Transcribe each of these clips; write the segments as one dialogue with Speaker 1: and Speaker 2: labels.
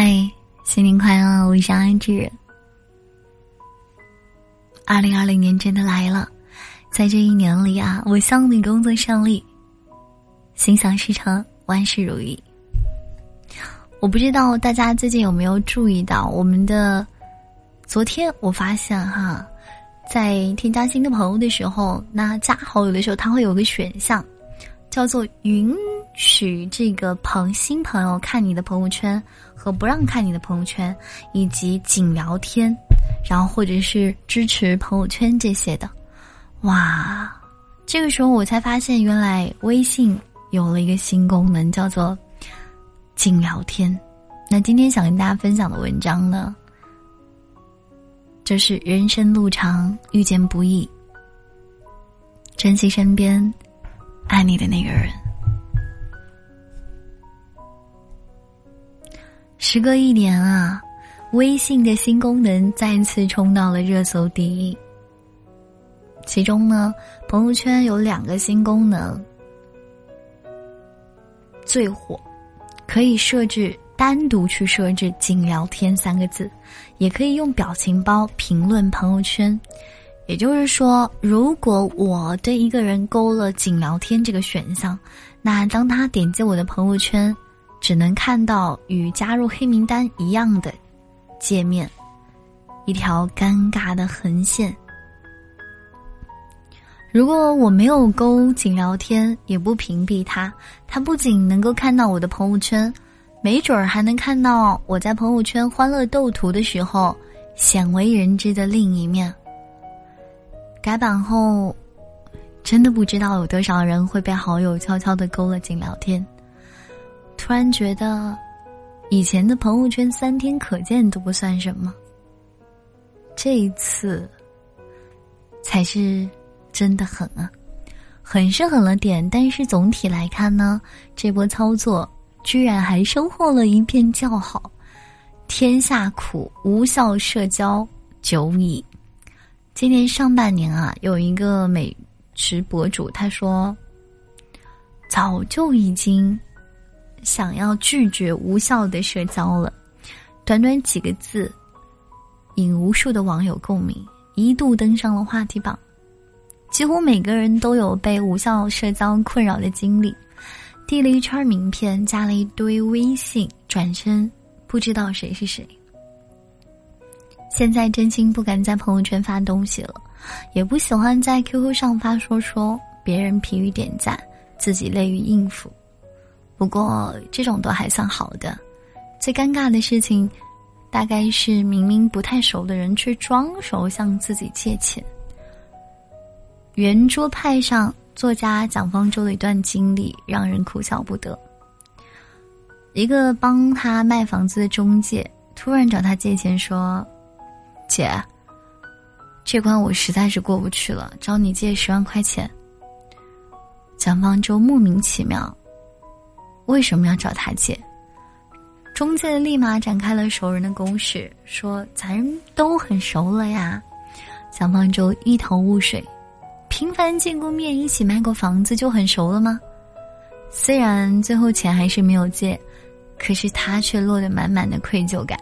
Speaker 1: 嗨，新年快乐！我是安志。二零二零年真的来了，在这一年里啊，我向你工作顺利，心想事成，万事如意。我不知道大家最近有没有注意到，我们的昨天我发现哈，在添加新的朋友的时候，那加好友的时候，它会有个选项，叫做云许这个朋新朋友看你的朋友圈。和不让看你的朋友圈，以及仅聊天，然后或者是支持朋友圈这些的，哇！这个时候我才发现，原来微信有了一个新功能，叫做仅聊天。那今天想跟大家分享的文章呢，就是人生路长，遇见不易，珍惜身边爱你的那个人。时隔一年啊，微信的新功能再次冲到了热搜第一。其中呢，朋友圈有两个新功能最火，可以设置单独去设置“仅聊天”三个字，也可以用表情包评论朋友圈。也就是说，如果我对一个人勾了“仅聊天”这个选项，那当他点击我的朋友圈。只能看到与加入黑名单一样的界面，一条尴尬的横线。如果我没有勾紧聊天，也不屏蔽他，他不仅能够看到我的朋友圈，没准儿还能看到我在朋友圈欢乐斗图的时候鲜为人知的另一面。改版后，真的不知道有多少人会被好友悄悄的勾了紧聊天。突然觉得，以前的朋友圈三天可见都不算什么。这一次，才是真的狠啊！狠是狠了点，但是总体来看呢，这波操作居然还收获了一片叫好。天下苦，无效社交久矣。今年上半年啊，有一个美食博主他说，早就已经。想要拒绝无效的社交了，短短几个字，引无数的网友共鸣，一度登上了话题榜。几乎每个人都有被无效社交困扰的经历，递了一圈名片，加了一堆微信，转身不知道谁是谁。现在真心不敢在朋友圈发东西了，也不喜欢在 QQ 上发说说，别人疲于点赞，自己累于应付。不过这种都还算好的，最尴尬的事情，大概是明明不太熟的人却装熟向自己借钱。圆桌派上作家蒋方舟的一段经历让人哭笑不得。一个帮他卖房子的中介突然找他借钱说：“姐，这关我实在是过不去了，找你借十万块钱。”蒋方舟莫名其妙。为什么要找他借？中介立马展开了熟人的攻势，说咱都很熟了呀。蒋方舟一头雾水，频繁见过面，一起卖过房子就很熟了吗？虽然最后钱还是没有借，可是他却落得满满的愧疚感。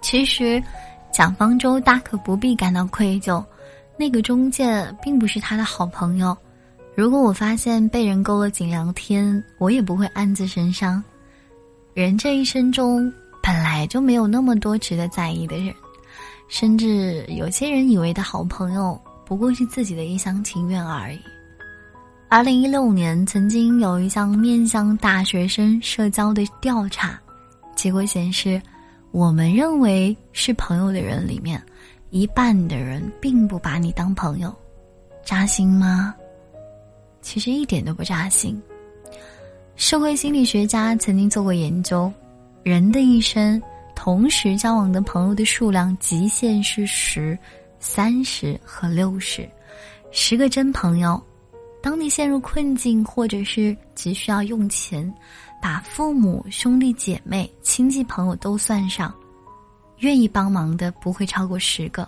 Speaker 1: 其实，蒋方舟大可不必感到愧疚，那个中介并不是他的好朋友。如果我发现被人勾了颈聊天，我也不会暗自神伤。人这一生中本来就没有那么多值得在意的人，甚至有些人以为的好朋友，不过是自己的一厢情愿而已。二零一六年，曾经有一项面向大学生社交的调查，结果显示，我们认为是朋友的人里面，一半的人并不把你当朋友，扎心吗？其实一点都不扎心。社会心理学家曾经做过研究，人的一生同时交往的朋友的数量极限是十、三十和六十。十个真朋友，当你陷入困境或者是急需要用钱，把父母、兄弟姐妹、亲戚朋友都算上，愿意帮忙的不会超过十个。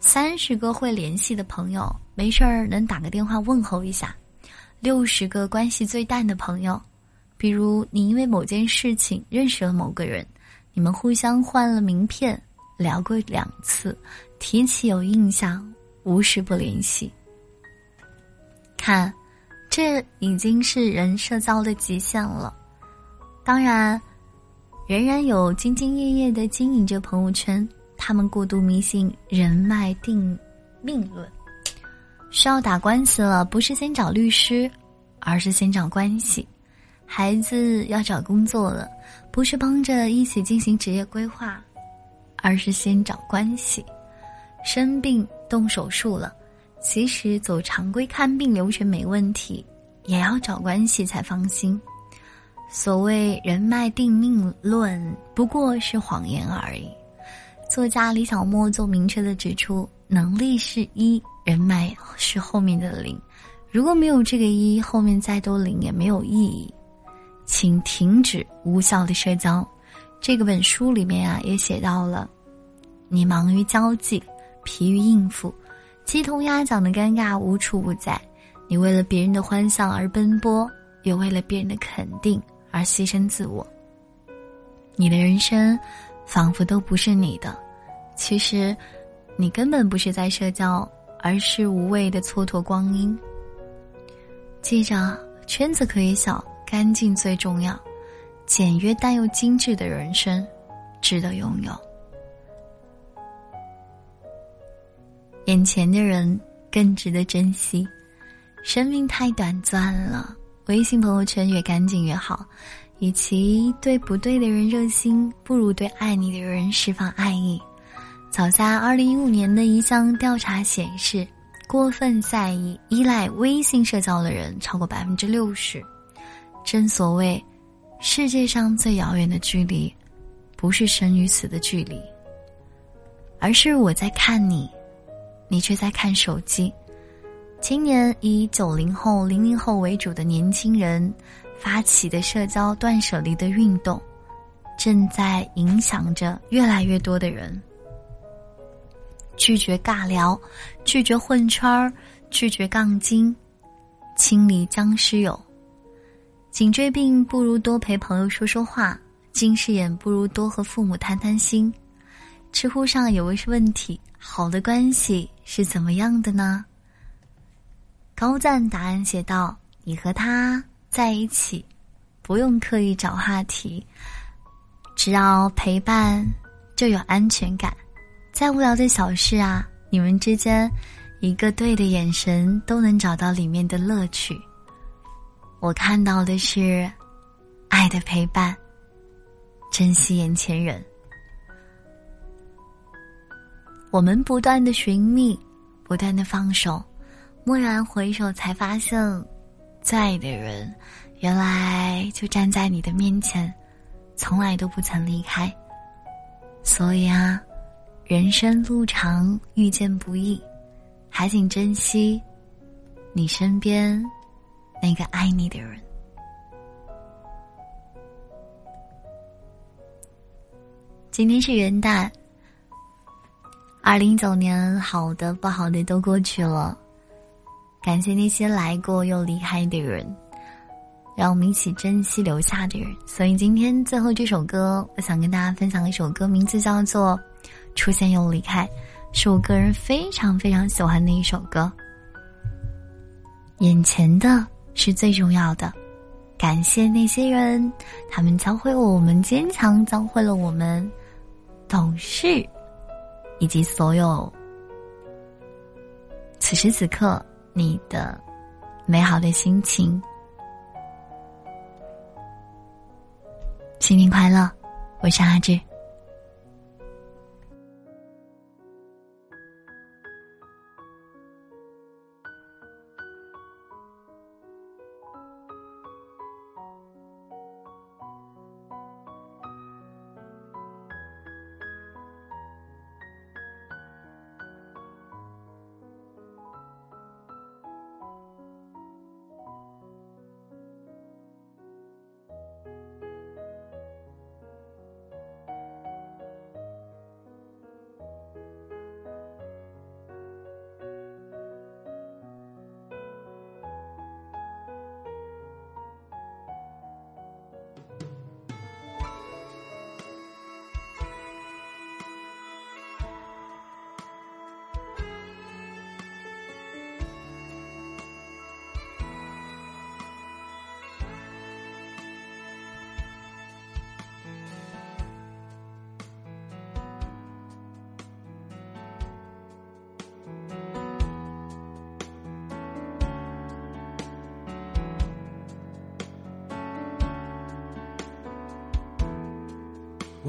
Speaker 1: 三十个会联系的朋友，没事儿能打个电话问候一下。六十个关系最淡的朋友，比如你因为某件事情认识了某个人，你们互相换了名片，聊过两次，提起有印象，无时不联系。看，这已经是人社交的极限了。当然，仍然有兢兢业业的经营着朋友圈，他们过度迷信人脉定命论。需要打官司了，不是先找律师，而是先找关系；孩子要找工作了，不是帮着一起进行职业规划，而是先找关系；生病动手术了，其实走常规看病流程没问题，也要找关系才放心。所谓人脉定命论，不过是谎言而已。作家李小莫就明确的指出，能力是一。人脉是后面的零，如果没有这个一，后面再多零也没有意义。请停止无效的社交。这个本书里面啊，也写到了：你忙于交际，疲于应付，鸡同鸭讲的尴尬无处不在。你为了别人的欢笑而奔波，也为了别人的肯定而牺牲自我。你的人生仿佛都不是你的，其实，你根本不是在社交。而是无谓的蹉跎光阴。记着，圈子可以小，干净最重要。简约但又精致的人生，值得拥有。眼前的人更值得珍惜。生命太短暂了，微信朋友圈越干净越好。与其对不对的人热心，不如对爱你的人释放爱意。早在二零一五年的一项调查显示，过分在意、依赖微信社交的人超过百分之六十。正所谓，世界上最遥远的距离，不是生与死的距离，而是我在看你，你却在看手机。今年以九零后、零零后为主的年轻人发起的社交断舍离的运动，正在影响着越来越多的人。拒绝尬聊，拒绝混圈儿，拒绝杠精，清理僵尸友。颈椎病不如多陪朋友说说话，近视眼不如多和父母谈谈心。知乎上有位是问题：好的关系是怎么样的呢？高赞答案写道：你和他在一起，不用刻意找话题，只要陪伴，就有安全感。再无聊的小事啊，你们之间一个对的眼神都能找到里面的乐趣。我看到的是爱的陪伴，珍惜眼前人。我们不断的寻觅，不断的放手，蓦然回首，才发现，最爱的人原来就站在你的面前，从来都不曾离开。所以啊。人生路长，遇见不易，还请珍惜你身边那个爱你的人。今天是元旦，二零一九年好的不好的都过去了，感谢那些来过又离开的人，让我们一起珍惜留下的人。所以今天最后这首歌，我想跟大家分享一首歌，名字叫做。出现又离开，是我个人非常非常喜欢的一首歌。眼前的是最重要的，感谢那些人，他们教会了我们坚强，教会了我们懂事，以及所有此时此刻你的美好的心情。新年快乐，我是阿志。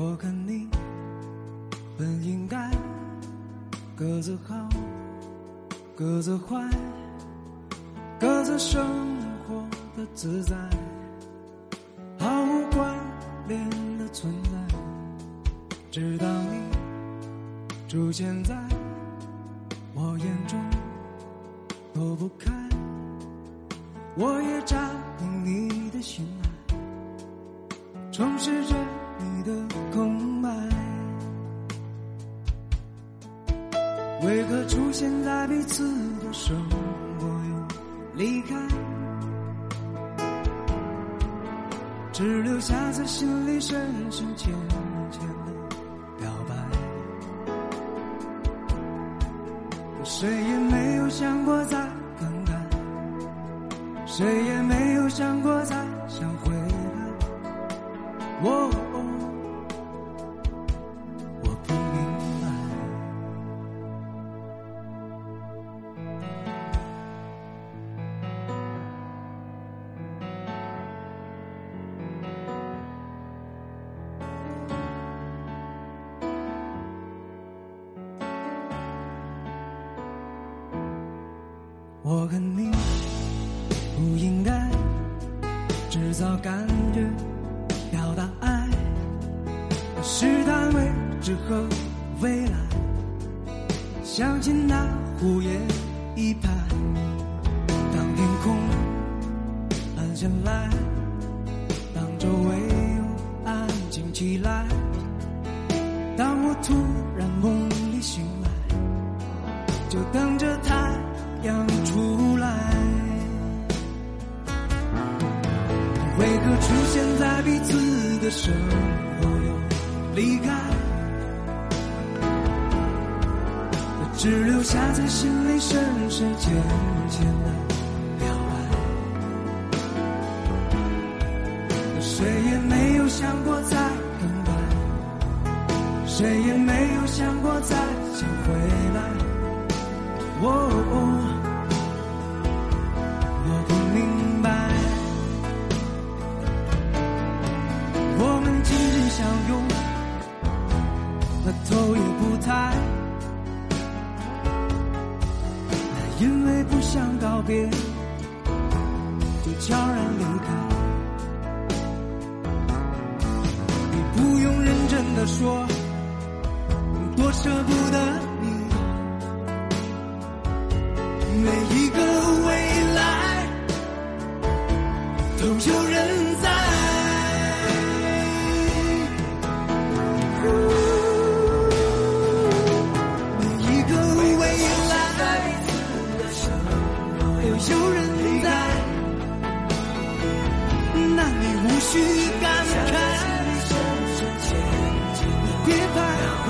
Speaker 2: 我跟你本应该各自好，各自坏，各自生活的自在，毫无关联的存在。直到你出现在我眼中，躲不开，我也占领你的心爱，充实着你的为何出现在彼此的生活又离开，只留下在心里深深浅浅的表白。谁也没有想过再更改，谁也没有想过再想回来。我。我跟你不应该制造感觉，表达爱，试探未知和未来。相信那胡言一拍，当天空暗下来，当周围又安静起来，当我突然生活又离开？只留下在心里深深浅浅的表白。谁也没有想过再更改，谁也没有想过再想回来。哦。爱，那，因为不想告别，就悄然离开。你不用认真的说，多舍不得无需感慨，别徘徊，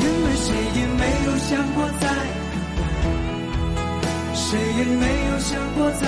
Speaker 2: 因为谁也没有想过再谁也没有想过再